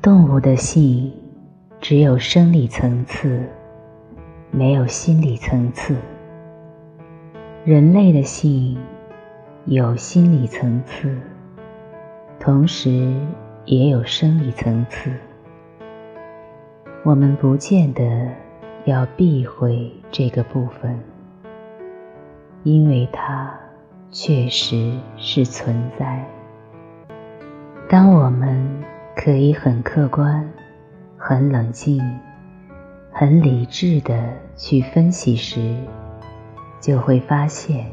动物的性只有生理层次，没有心理层次；人类的性有心理层次，同时也有生理层次。我们不见得要避讳这个部分，因为它确实是存在。当我们可以很客观、很冷静、很理智的去分析时，就会发现，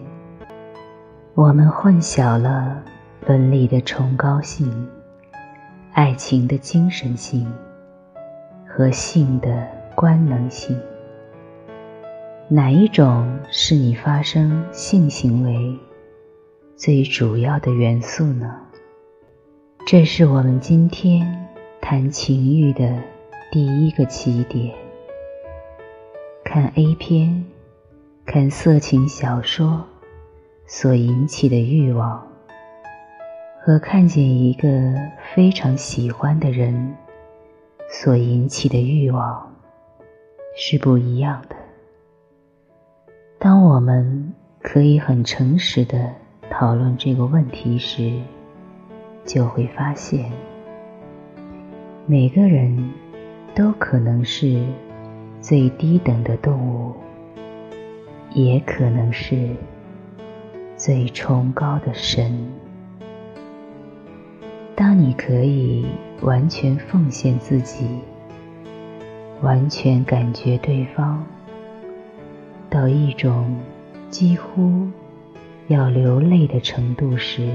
我们混淆了伦理的崇高性、爱情的精神性。和性的官能性，哪一种是你发生性行为最主要的元素呢？这是我们今天谈情欲的第一个起点。看 A 片、看色情小说所引起的欲望，和看见一个非常喜欢的人。所引起的欲望是不一样的。当我们可以很诚实的讨论这个问题时，就会发现，每个人都可能是最低等的动物，也可能是最崇高的神。当你可以完全奉献自己，完全感觉对方，到一种几乎要流泪的程度时，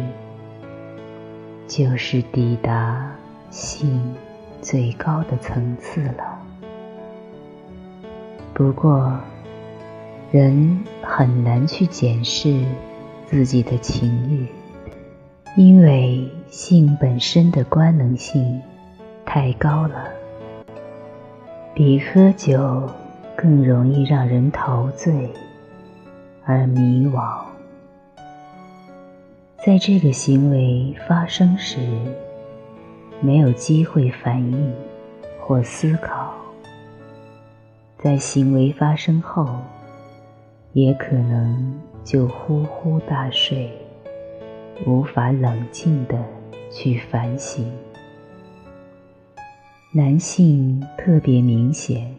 就是抵达性最高的层次了。不过，人很难去检视自己的情欲。因为性本身的官能性太高了，比喝酒更容易让人陶醉而迷惘。在这个行为发生时，没有机会反应或思考；在行为发生后，也可能就呼呼大睡。无法冷静的去反省。男性特别明显。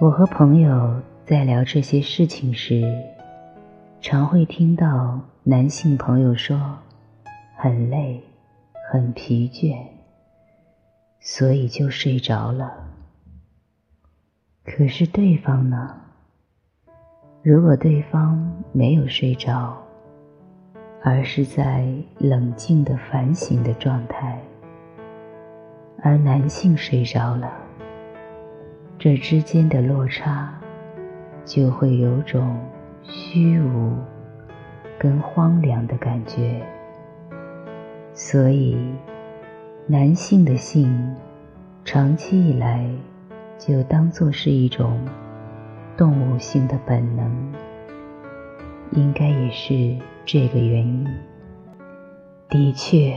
我和朋友在聊这些事情时，常会听到男性朋友说很累、很疲倦，所以就睡着了。可是对方呢？如果对方没有睡着，而是在冷静的反省的状态，而男性睡着了，这之间的落差就会有种虚无跟荒凉的感觉。所以，男性的性长期以来就当作是一种动物性的本能，应该也是。这个原因，的确，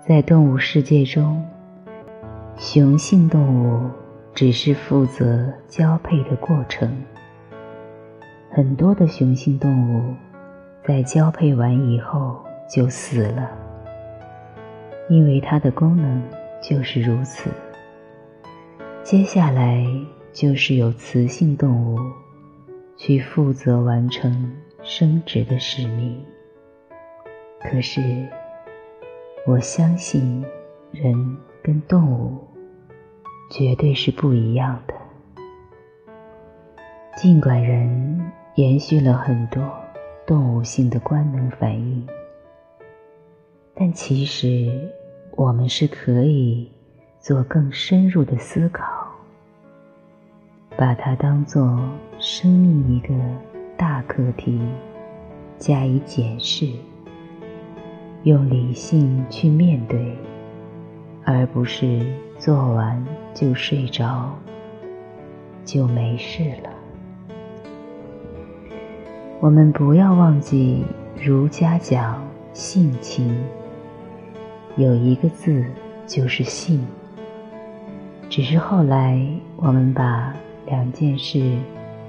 在动物世界中，雄性动物只是负责交配的过程。很多的雄性动物在交配完以后就死了，因为它的功能就是如此。接下来就是有雌性动物去负责完成。生殖的使命。可是，我相信人跟动物绝对是不一样的。尽管人延续了很多动物性的官能反应，但其实我们是可以做更深入的思考，把它当做生命一个。大课题加以检视，用理性去面对，而不是做完就睡着，就没事了。我们不要忘记儒家讲性情，有一个字就是性。只是后来我们把两件事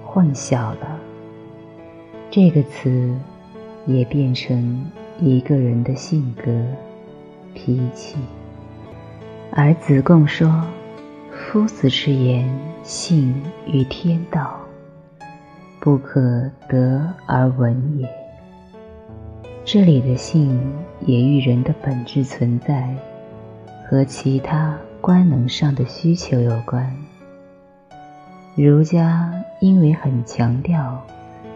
混淆了，这个词也变成一个人的性格、脾气。而子贡说：“夫子之言，性与天道，不可得而闻也。”这里的性也与人的本质存在和其他官能上的需求有关。儒家因为很强调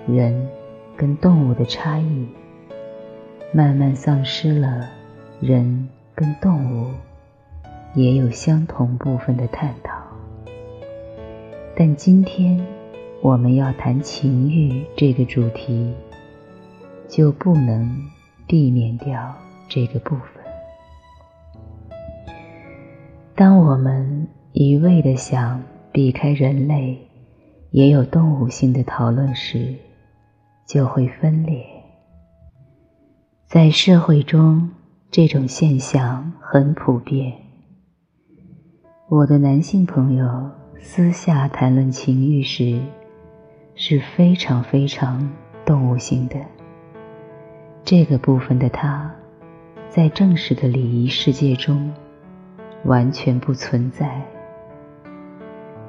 人跟动物的差异，慢慢丧失了人跟动物也有相同部分的探讨。但今天我们要谈情欲这个主题。就不能避免掉这个部分。当我们一味的想避开人类也有动物性的讨论时，就会分裂。在社会中，这种现象很普遍。我的男性朋友私下谈论情欲时，是非常非常动物性的。这个部分的他，在正式的礼仪世界中完全不存在。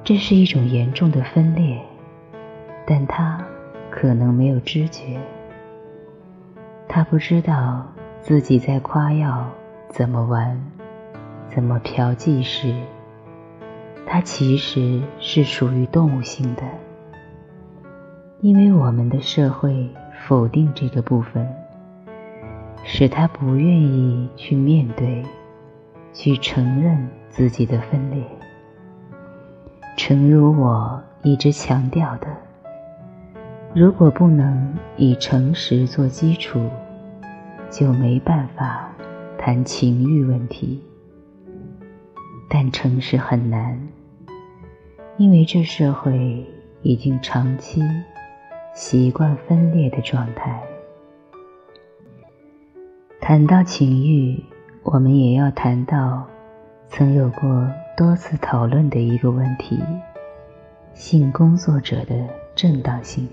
这是一种严重的分裂，但他可能没有知觉。他不知道自己在夸耀怎么玩、怎么嫖妓时，他其实是属于动物性的，因为我们的社会否定这个部分。使他不愿意去面对，去承认自己的分裂。诚如我一直强调的，如果不能以诚实做基础，就没办法谈情欲问题。但诚实很难，因为这社会已经长期习惯分裂的状态。谈到情欲，我们也要谈到曾有过多次讨论的一个问题：性工作者的正当性。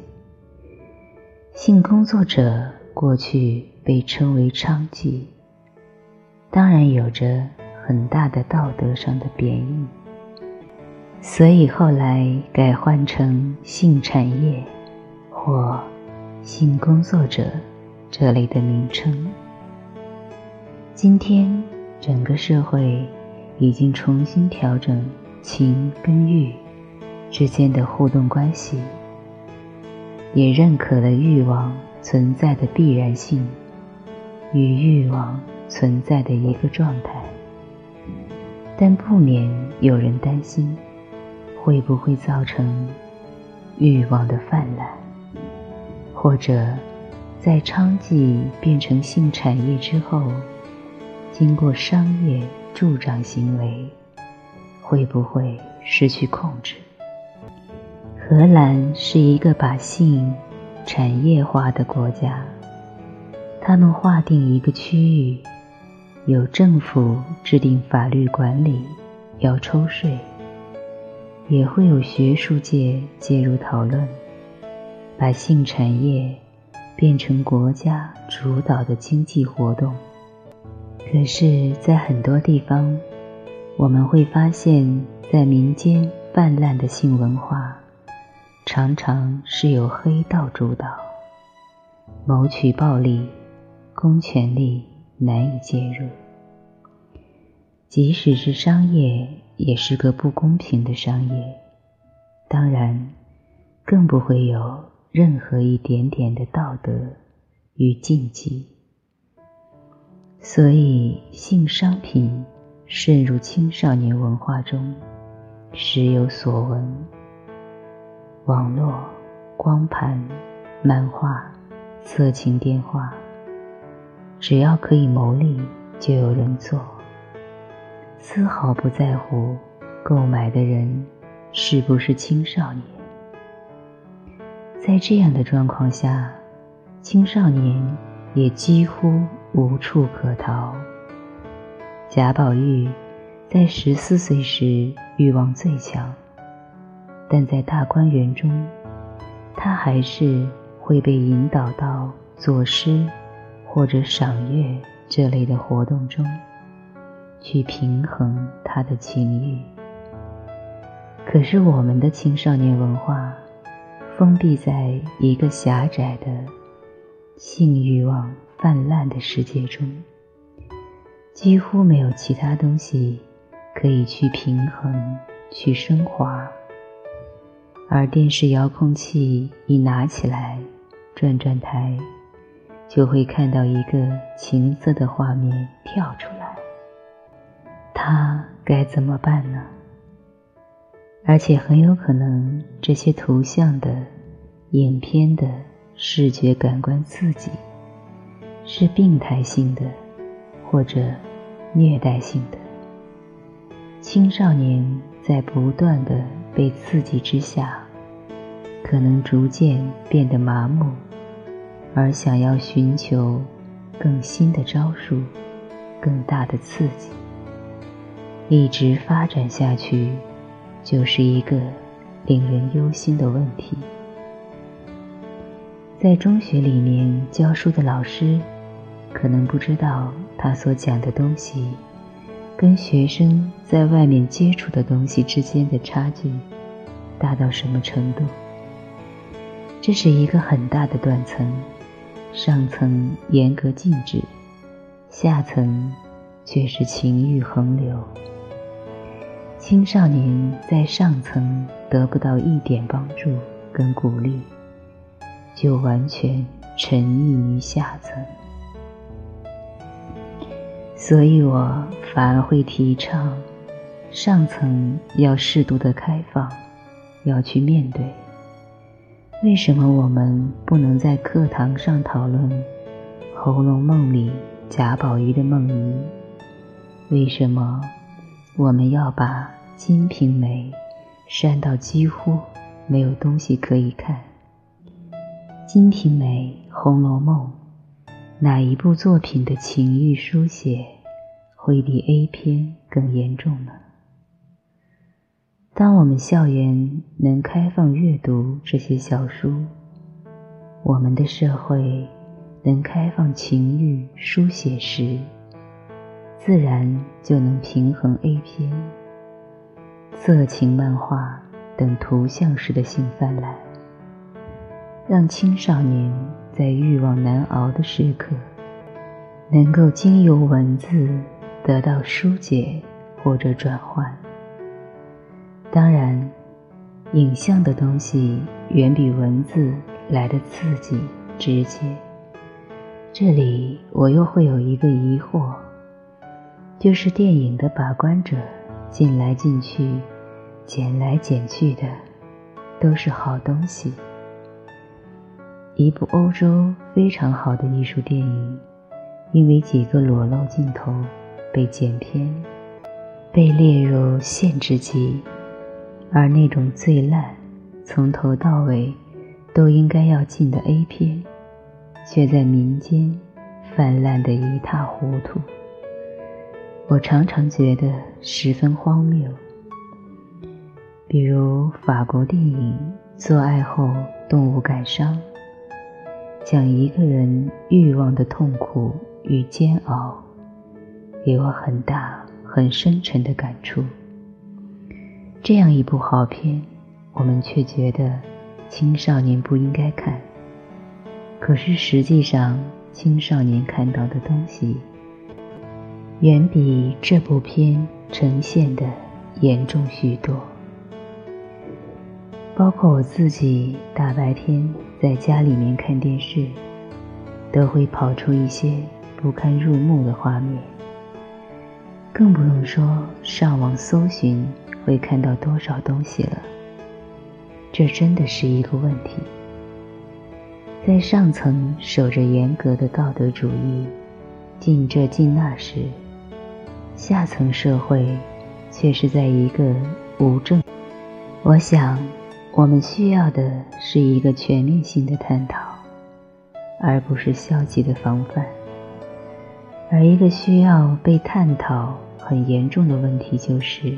性工作者过去被称为娼妓，当然有着很大的道德上的贬义，所以后来改换成性产业或性工作者这类的名称。今天，整个社会已经重新调整情跟欲之间的互动关系，也认可了欲望存在的必然性与欲望存在的一个状态。但不免有人担心，会不会造成欲望的泛滥，或者在娼妓变成性产业之后。经过商业助长行为，会不会失去控制？荷兰是一个把性产业化的国家，他们划定一个区域，有政府制定法律管理，要抽税，也会有学术界介入讨论，把性产业变成国家主导的经济活动。可是，在很多地方，我们会发现，在民间泛滥的性文化，常常是由黑道主导，谋取暴利，公权力难以介入。即使是商业，也是个不公平的商业，当然，更不会有任何一点点的道德与禁忌。所以，性商品渗入青少年文化中，时有所闻。网络、光盘、漫画、色情电话，只要可以牟利，就有人做，丝毫不在乎购买的人是不是青少年。在这样的状况下，青少年也几乎。无处可逃。贾宝玉在十四岁时欲望最强，但在大观园中，他还是会被引导到作诗或者赏月这类的活动中，去平衡他的情欲。可是我们的青少年文化。封闭在一个狭窄的性欲望泛滥的世界中，几乎没有其他东西可以去平衡、去升华。而电视遥控器一拿起来，转转台，就会看到一个情色的画面跳出来。他该怎么办呢？而且很有可能，这些图像的、影片的视觉感官刺激是病态性的，或者虐待性的。青少年在不断的被刺激之下，可能逐渐变得麻木，而想要寻求更新的招数、更大的刺激，一直发展下去。就是一个令人忧心的问题。在中学里面教书的老师，可能不知道他所讲的东西，跟学生在外面接触的东西之间的差距，大到什么程度。这是一个很大的断层，上层严格禁止，下层却是情欲横流。青少年在上层得不到一点帮助跟鼓励，就完全沉溺于下层。所以我反而会提倡，上层要适度的开放，要去面对。为什么我们不能在课堂上讨论《红楼梦》里贾宝玉的梦遗？为什么？我们要把《金瓶梅》删到几乎没有东西可以看。《金瓶梅》《红楼梦》哪一部作品的情欲书写会比 A 片更严重呢？当我们校园能开放阅读这些小书，我们的社会能开放情欲书写时，自然就能平衡 A 片、色情漫画等图像式的性泛滥，让青少年在欲望难熬的时刻，能够经由文字得到疏解或者转换。当然，影像的东西远比文字来的刺激直接。这里我又会有一个疑惑。就是电影的把关者，进来进去，捡来捡去的，都是好东西。一部欧洲非常好的艺术电影，因为几个裸露镜头被剪片，被列入限制级，而那种最烂、从头到尾都应该要进的 A 片，却在民间泛滥得一塌糊涂。我常常觉得十分荒谬，比如法国电影《做爱后动物感伤》，讲一个人欲望的痛苦与煎熬，给我很大很深沉的感触。这样一部好片，我们却觉得青少年不应该看，可是实际上青少年看到的东西。远比这部片呈现的严重许多。包括我自己大白天在家里面看电视，都会跑出一些不堪入目的画面。更不用说上网搜寻会看到多少东西了。这真的是一个问题。在上层守着严格的道德主义，禁这禁那时。下层社会却是在一个无证。我想，我们需要的是一个全面性的探讨，而不是消极的防范。而一个需要被探讨很严重的问题就是：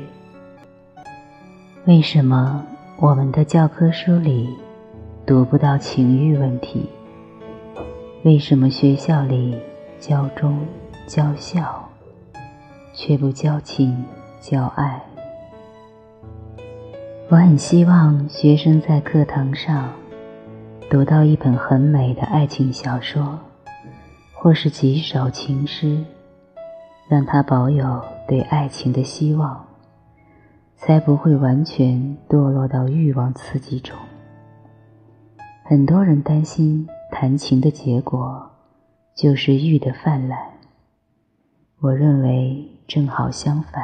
为什么我们的教科书里读不到情欲问题？为什么学校里教忠教孝，却不交情教爱？我很希望学生在课堂上读到一本很美的爱情小说，或是几首情诗，让他保有对爱情的希望，才不会完全堕落到欲望刺激中。很多人担心。谈情的结果就是欲的泛滥。我认为正好相反，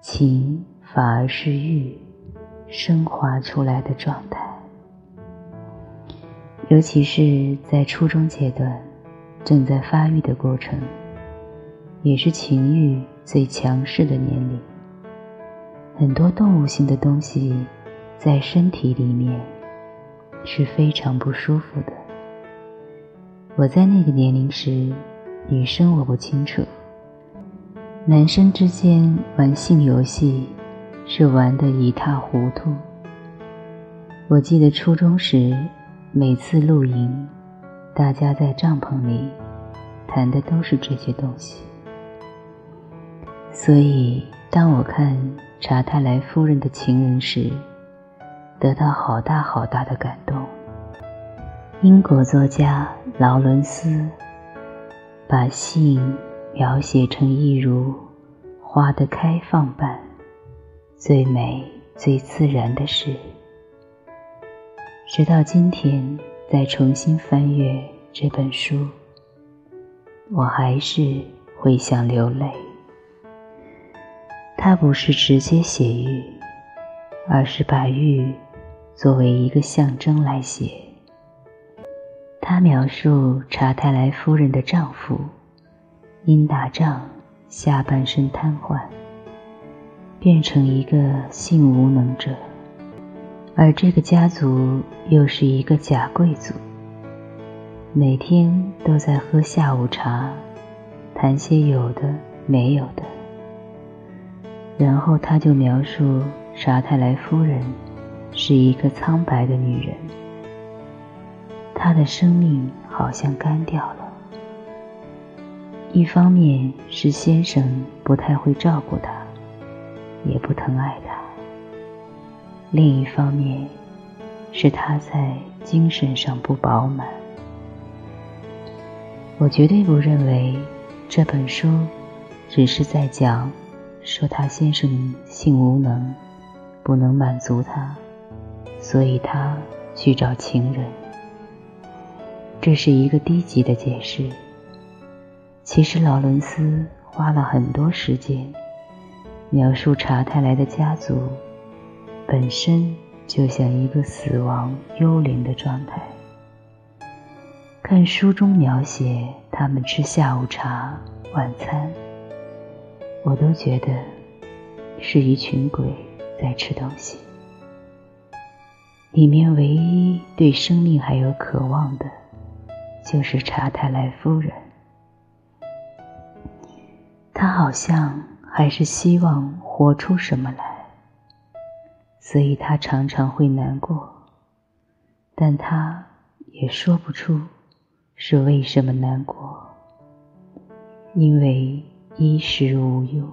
情反而是欲升华出来的状态。尤其是在初中阶段，正在发育的过程，也是情欲最强势的年龄。很多动物性的东西在身体里面。是非常不舒服的。我在那个年龄时，女生我不清楚，男生之间玩性游戏是玩得一塌糊涂。我记得初中时，每次露营，大家在帐篷里谈的都是这些东西。所以，当我看查泰莱夫人的情人时，得到好大好大的感动。英国作家劳伦斯把性描写成一如花的开放般最美、最自然的事。直到今天，再重新翻阅这本书，我还是会想流泪。他不是直接写玉，而是把玉。作为一个象征来写，他描述查泰莱夫人的丈夫因打仗下半身瘫痪，变成一个性无能者，而这个家族又是一个假贵族，每天都在喝下午茶，谈些有的没有的。然后他就描述查泰莱夫人。是一个苍白的女人，她的生命好像干掉了。一方面是先生不太会照顾她，也不疼爱她；另一方面是她在精神上不饱满。我绝对不认为这本书只是在讲说他先生性无能，不能满足她。所以他去找情人，这是一个低级的解释。其实劳伦斯花了很多时间描述查泰莱的家族本身就像一个死亡幽灵的状态。看书中描写他们吃下午茶、晚餐，我都觉得是一群鬼在吃东西。里面唯一对生命还有渴望的，就是查泰莱夫人。她好像还是希望活出什么来，所以她常常会难过，但她也说不出是为什么难过，因为衣食无忧，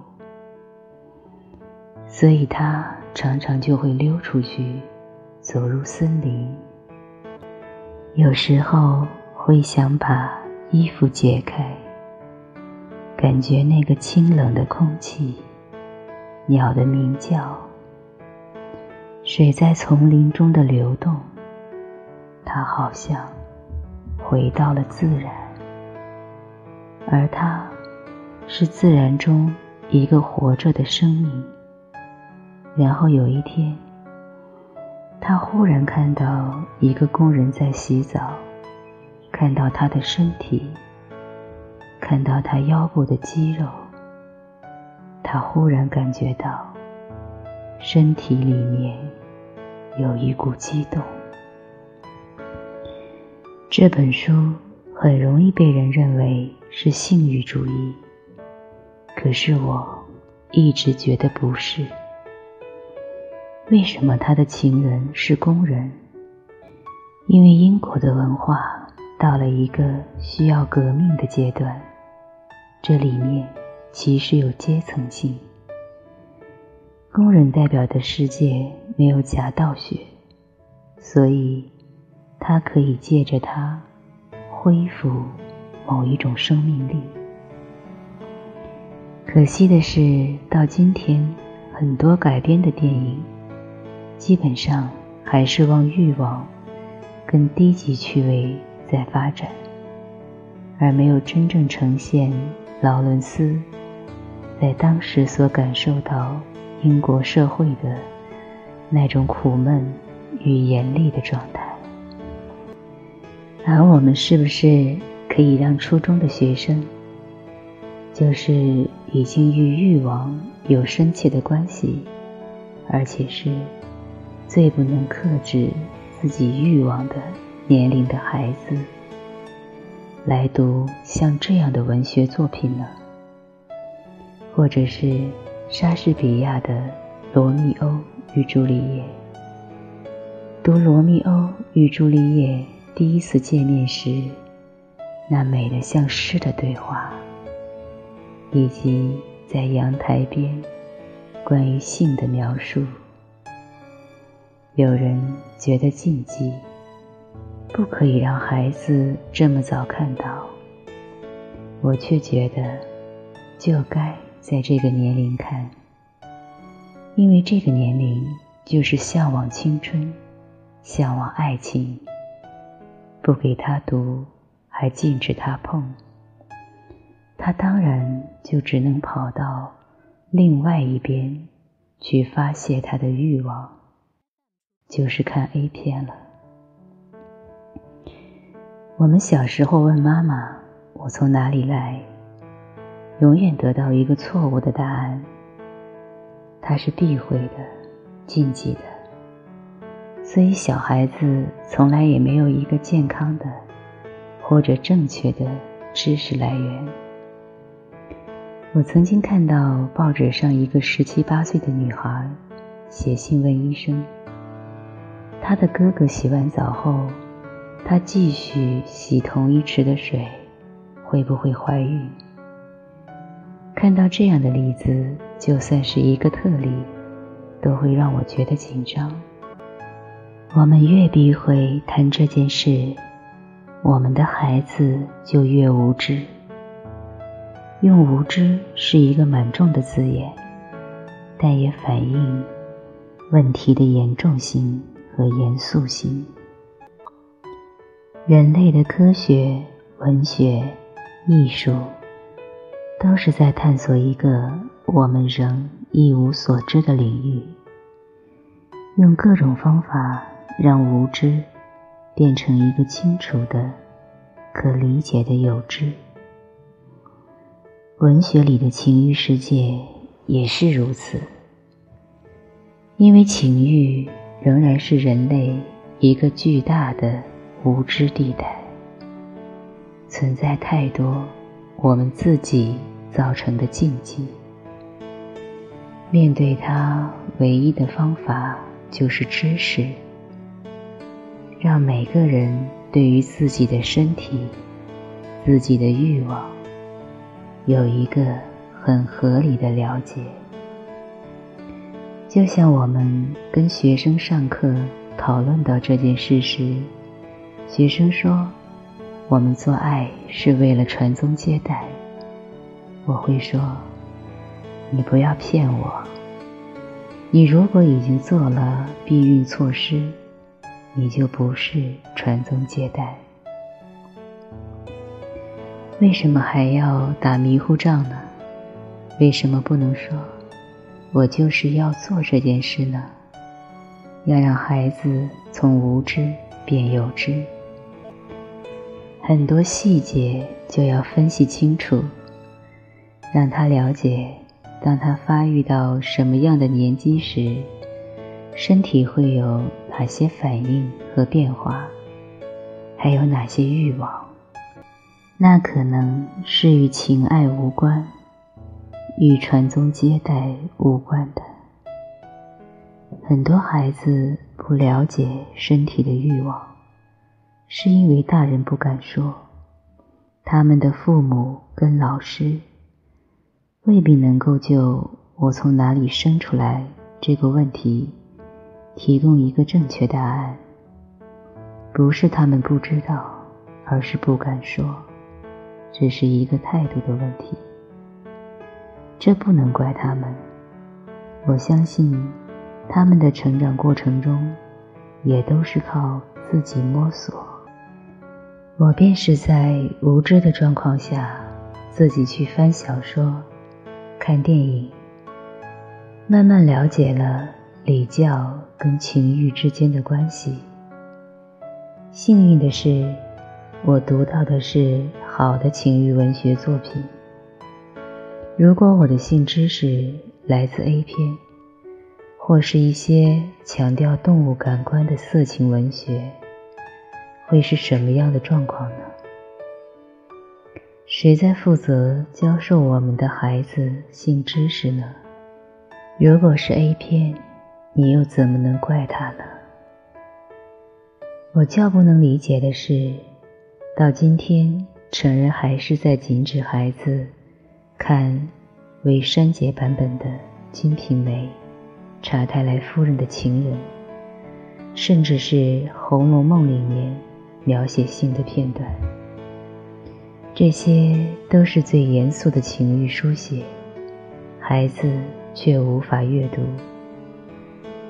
所以她常常就会溜出去。走入森林，有时候会想把衣服解开，感觉那个清冷的空气，鸟的鸣叫，水在丛林中的流动，它好像回到了自然，而它是自然中一个活着的生命。然后有一天。他忽然看到一个工人在洗澡，看到他的身体，看到他腰部的肌肉，他忽然感觉到身体里面有一股激动。这本书很容易被人认为是性欲主义，可是我一直觉得不是。为什么他的情人是工人？因为英国的文化到了一个需要革命的阶段，这里面其实有阶层性。工人代表的世界没有夹道学，所以他可以借着它恢复某一种生命力。可惜的是，到今天很多改编的电影，基本上还是往欲望跟低级趣味在发展，而没有真正呈现劳伦斯在当时所感受到。英国社会的那种苦闷与严厉的状态，而我们是不是可以让初中的学生，就是已经与欲望有深切的关系，而且是最不能克制自己欲望的年龄的孩子，来读像这样的文学作品呢？或者是？莎士比亚的《罗密欧与朱丽叶》，读《罗密欧与朱丽叶》第一次见面时，那美得像诗的对话，以及在阳台边关于性的描述。有人觉得禁忌，不可以让孩子这么早看到，我却觉得就该。在这个年龄看，因为这个年龄就是向往青春、向往爱情。不给他读，还禁止他碰，他当然就只能跑到另外一边去发泄他的欲望，就是看 A 片了。我们小时候问妈妈：“我从哪里来？”永远得到一个错误的答案，它是避讳的、禁忌的，所以小孩子从来也没有一个健康的或者正确的知识来源。我曾经看到报纸上一个十七八岁的女孩写信问医生，她的哥哥洗完澡后，她继续洗同一池的水，会不会怀孕？看到这样的例子，就算是一个特例，都会让我觉得紧张。我们越避讳谈这件事，我们的孩子就越无知。用“无知”是一个蛮重的字眼，但也反映问题的严重性和严肃性。人类的科学、文学、艺术。都是在探索一个我们仍一无所知的领域，用各种方法让无知变成一个清楚的、可理解的有知。文学里的情欲世界也是如此，因为情欲仍然是人类一个巨大的无知地带，存在太多我们自己。造成的禁忌，面对它唯一的方法就是知识，让每个人对于自己的身体、自己的欲望有一个很合理的了解。就像我们跟学生上课讨论到这件事时，学生说：“我们做爱是为了传宗接代。”我会说：“你不要骗我。你如果已经做了避孕措施，你就不是传宗接代。为什么还要打迷糊仗呢？为什么不能说我就是要做这件事呢？要让孩子从无知变有知，很多细节就要分析清楚。”让他了解，当他发育到什么样的年纪时，身体会有哪些反应和变化，还有哪些欲望。那可能是与情爱无关，与传宗接代无关的。很多孩子不了解身体的欲望，是因为大人不敢说，他们的父母跟老师未必能够就我从哪里生出来这个问题提供一个正确答案。不是他们不知道，而是不敢说，只是一个态度的问题。这不能怪他们，我相信。他们的成长过程中，也都是靠自己摸索。我便是在无知的状况下，自己去翻小说、看电影，慢慢了解了礼教跟情欲之间的关系。幸运的是，我读到的是好的情欲文学作品。如果我的性知识来自 A 片，或是一些强调动物感官的色情文学，会是什么样的状况呢？谁在负责教授我们的孩子性知识呢？如果是 A 片，你又怎么能怪他呢？我较不能理解的是，到今天，成人还是在禁止孩子看未删节版本的《金瓶梅》。查泰莱夫人的情人，甚至是《红楼梦》里面描写性的片段，这些都是最严肃的情欲书写，孩子却无法阅读。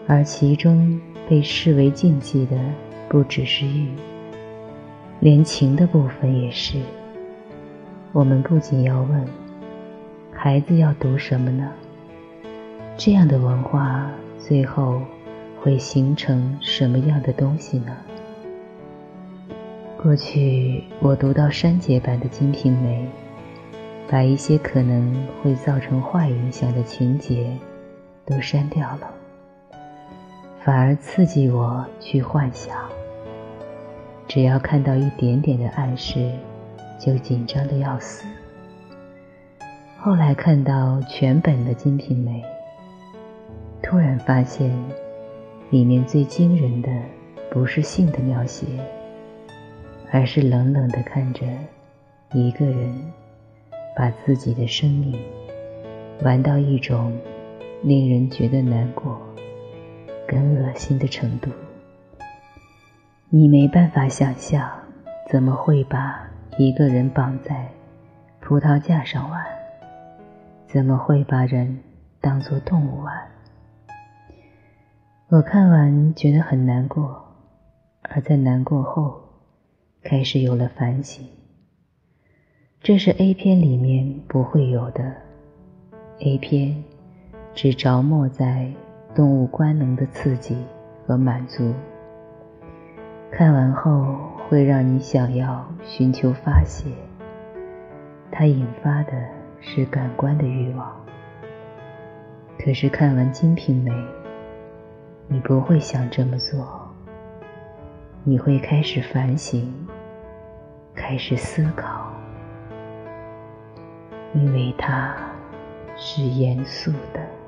而其中被视为禁忌的，不只是欲，连情的部分也是。我们不仅要问，孩子要读什么呢？这样的文化最后会形成什么样的东西呢？过去我读到删节版的《金瓶梅》，把一些可能会造成坏影响的情节都删掉了，反而刺激我去幻想。只要看到一点点的暗示，就紧张的要死。后来看到全本的《金瓶梅》。突然发现，里面最惊人的不是性的描写，而是冷冷的看着一个人把自己的生命玩到一种令人觉得难过、跟恶心的程度。你没办法想象，怎么会把一个人绑在葡萄架上玩？怎么会把人当作动物玩？我看完觉得很难过，而在难过后，开始有了反省。这是 A 片里面不会有的，A 片只着墨在动物官能的刺激和满足。看完后会让你想要寻求发泄，它引发的是感官的欲望。可是看完《金瓶梅》。你不会想这么做，你会开始反省，开始思考，因为他是严肃的。